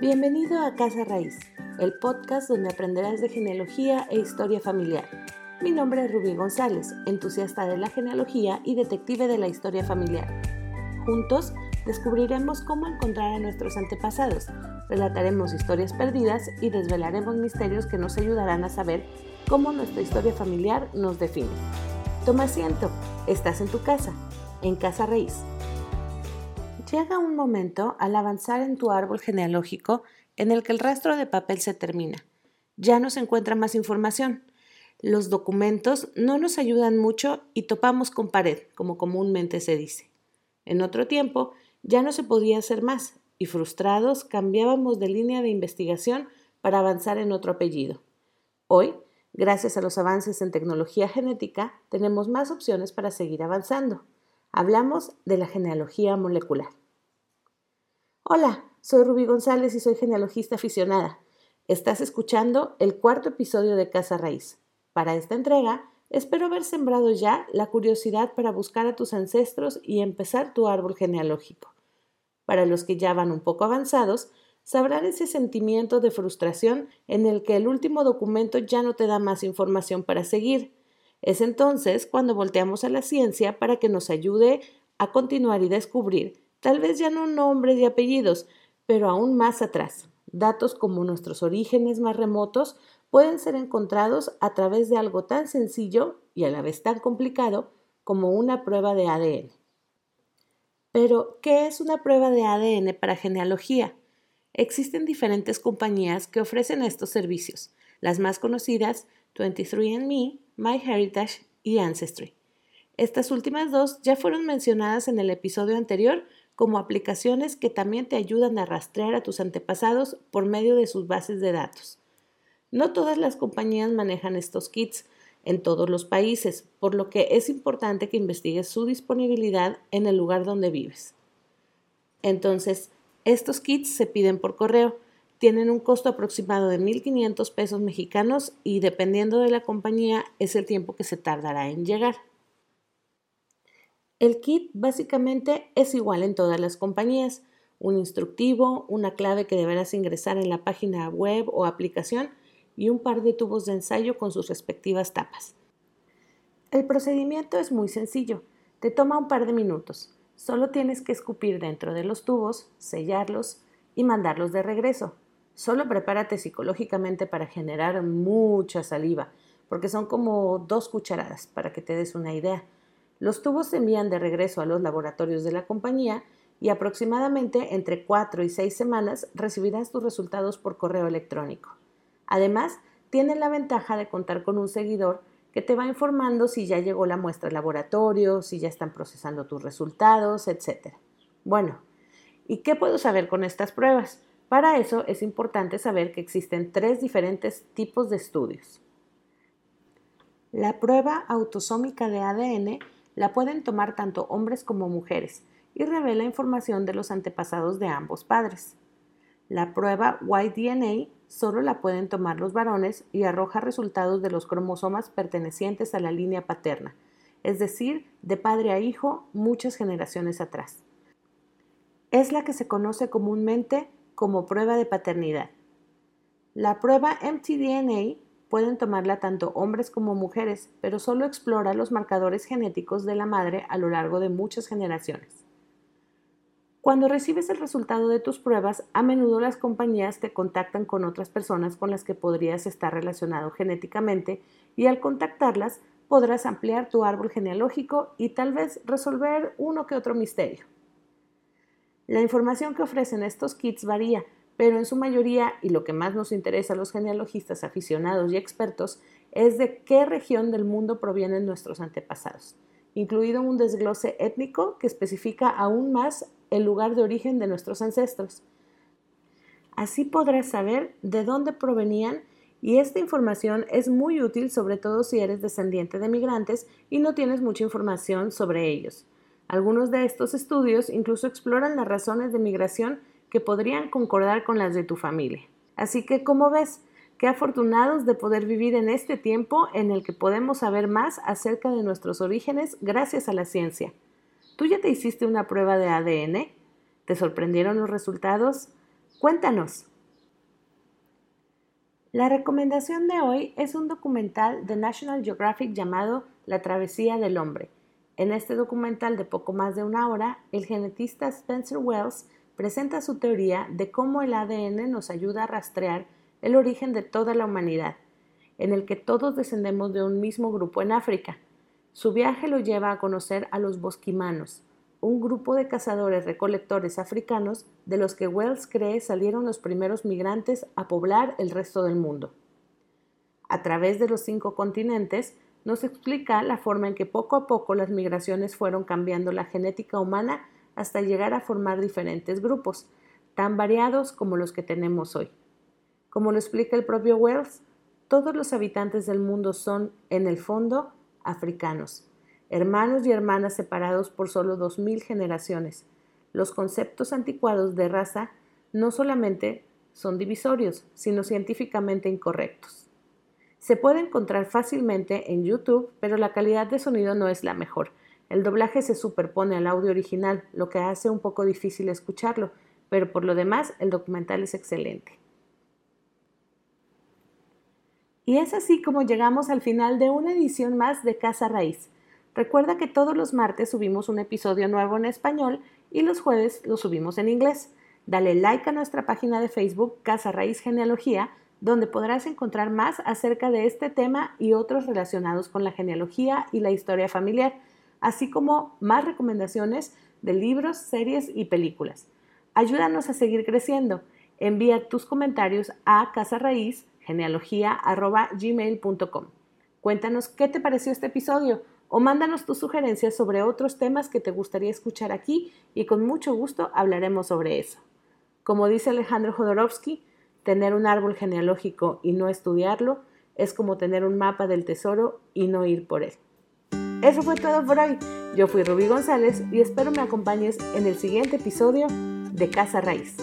Bienvenido a Casa Raíz, el podcast donde aprenderás de genealogía e historia familiar. Mi nombre es Rubí González, entusiasta de la genealogía y detective de la historia familiar. Juntos descubriremos cómo encontrar a nuestros antepasados, relataremos historias perdidas y desvelaremos misterios que nos ayudarán a saber cómo nuestra historia familiar nos define. Toma asiento, estás en tu casa, en Casa Raíz. Llega un momento al avanzar en tu árbol genealógico en el que el rastro de papel se termina. Ya no se encuentra más información. Los documentos no nos ayudan mucho y topamos con pared, como comúnmente se dice. En otro tiempo ya no se podía hacer más y frustrados cambiábamos de línea de investigación para avanzar en otro apellido. Hoy, gracias a los avances en tecnología genética, tenemos más opciones para seguir avanzando. Hablamos de la genealogía molecular. Hola, soy Rubí González y soy genealogista aficionada. Estás escuchando el cuarto episodio de Casa Raíz. Para esta entrega, espero haber sembrado ya la curiosidad para buscar a tus ancestros y empezar tu árbol genealógico. Para los que ya van un poco avanzados, sabrán ese sentimiento de frustración en el que el último documento ya no te da más información para seguir. Es entonces cuando volteamos a la ciencia para que nos ayude a continuar y descubrir Tal vez ya no nombres y apellidos, pero aún más atrás. Datos como nuestros orígenes más remotos pueden ser encontrados a través de algo tan sencillo y a la vez tan complicado como una prueba de ADN. Pero, ¿qué es una prueba de ADN para genealogía? Existen diferentes compañías que ofrecen estos servicios, las más conocidas 23andMe, MyHeritage y Ancestry. Estas últimas dos ya fueron mencionadas en el episodio anterior como aplicaciones que también te ayudan a rastrear a tus antepasados por medio de sus bases de datos. No todas las compañías manejan estos kits en todos los países, por lo que es importante que investigues su disponibilidad en el lugar donde vives. Entonces, estos kits se piden por correo, tienen un costo aproximado de 1.500 pesos mexicanos y dependiendo de la compañía es el tiempo que se tardará en llegar. El kit básicamente es igual en todas las compañías. Un instructivo, una clave que deberás ingresar en la página web o aplicación y un par de tubos de ensayo con sus respectivas tapas. El procedimiento es muy sencillo. Te toma un par de minutos. Solo tienes que escupir dentro de los tubos, sellarlos y mandarlos de regreso. Solo prepárate psicológicamente para generar mucha saliva, porque son como dos cucharadas, para que te des una idea. Los tubos se envían de regreso a los laboratorios de la compañía y aproximadamente entre 4 y 6 semanas recibirás tus resultados por correo electrónico. Además, tienen la ventaja de contar con un seguidor que te va informando si ya llegó la muestra al laboratorio, si ya están procesando tus resultados, etc. Bueno, ¿y qué puedo saber con estas pruebas? Para eso es importante saber que existen tres diferentes tipos de estudios. La prueba autosómica de ADN la pueden tomar tanto hombres como mujeres y revela información de los antepasados de ambos padres. La prueba Y-DNA solo la pueden tomar los varones y arroja resultados de los cromosomas pertenecientes a la línea paterna, es decir, de padre a hijo muchas generaciones atrás. Es la que se conoce comúnmente como prueba de paternidad. La prueba mtDNA Pueden tomarla tanto hombres como mujeres, pero solo explora los marcadores genéticos de la madre a lo largo de muchas generaciones. Cuando recibes el resultado de tus pruebas, a menudo las compañías te contactan con otras personas con las que podrías estar relacionado genéticamente y al contactarlas podrás ampliar tu árbol genealógico y tal vez resolver uno que otro misterio. La información que ofrecen estos kits varía, pero en su mayoría, y lo que más nos interesa a los genealogistas aficionados y expertos, es de qué región del mundo provienen nuestros antepasados, incluido un desglose étnico que especifica aún más el lugar de origen de nuestros ancestros. Así podrás saber de dónde provenían y esta información es muy útil sobre todo si eres descendiente de migrantes y no tienes mucha información sobre ellos. Algunos de estos estudios incluso exploran las razones de migración que podrían concordar con las de tu familia. Así que, ¿cómo ves? Qué afortunados de poder vivir en este tiempo en el que podemos saber más acerca de nuestros orígenes gracias a la ciencia. ¿Tú ya te hiciste una prueba de ADN? ¿Te sorprendieron los resultados? Cuéntanos. La recomendación de hoy es un documental de National Geographic llamado La travesía del hombre. En este documental de poco más de una hora, el genetista Spencer Wells presenta su teoría de cómo el ADN nos ayuda a rastrear el origen de toda la humanidad, en el que todos descendemos de un mismo grupo en África. Su viaje lo lleva a conocer a los bosquimanos, un grupo de cazadores recolectores africanos de los que Wells cree salieron los primeros migrantes a poblar el resto del mundo. A través de los cinco continentes, nos explica la forma en que poco a poco las migraciones fueron cambiando la genética humana hasta llegar a formar diferentes grupos, tan variados como los que tenemos hoy. Como lo explica el propio Wells, todos los habitantes del mundo son, en el fondo, africanos, hermanos y hermanas separados por solo dos mil generaciones. Los conceptos anticuados de raza no solamente son divisorios, sino científicamente incorrectos. Se puede encontrar fácilmente en YouTube, pero la calidad de sonido no es la mejor. El doblaje se superpone al audio original, lo que hace un poco difícil escucharlo, pero por lo demás el documental es excelente. Y es así como llegamos al final de una edición más de Casa Raíz. Recuerda que todos los martes subimos un episodio nuevo en español y los jueves lo subimos en inglés. Dale like a nuestra página de Facebook Casa Raíz Genealogía, donde podrás encontrar más acerca de este tema y otros relacionados con la genealogía y la historia familiar así como más recomendaciones de libros, series y películas. Ayúdanos a seguir creciendo. Envía tus comentarios a casaraíz.genealogía.gmail.com. Cuéntanos qué te pareció este episodio o mándanos tus sugerencias sobre otros temas que te gustaría escuchar aquí y con mucho gusto hablaremos sobre eso. Como dice Alejandro Jodorowsky, tener un árbol genealógico y no estudiarlo es como tener un mapa del tesoro y no ir por él. Eso fue todo por hoy. Yo fui Rubí González y espero me acompañes en el siguiente episodio de Casa Raíz.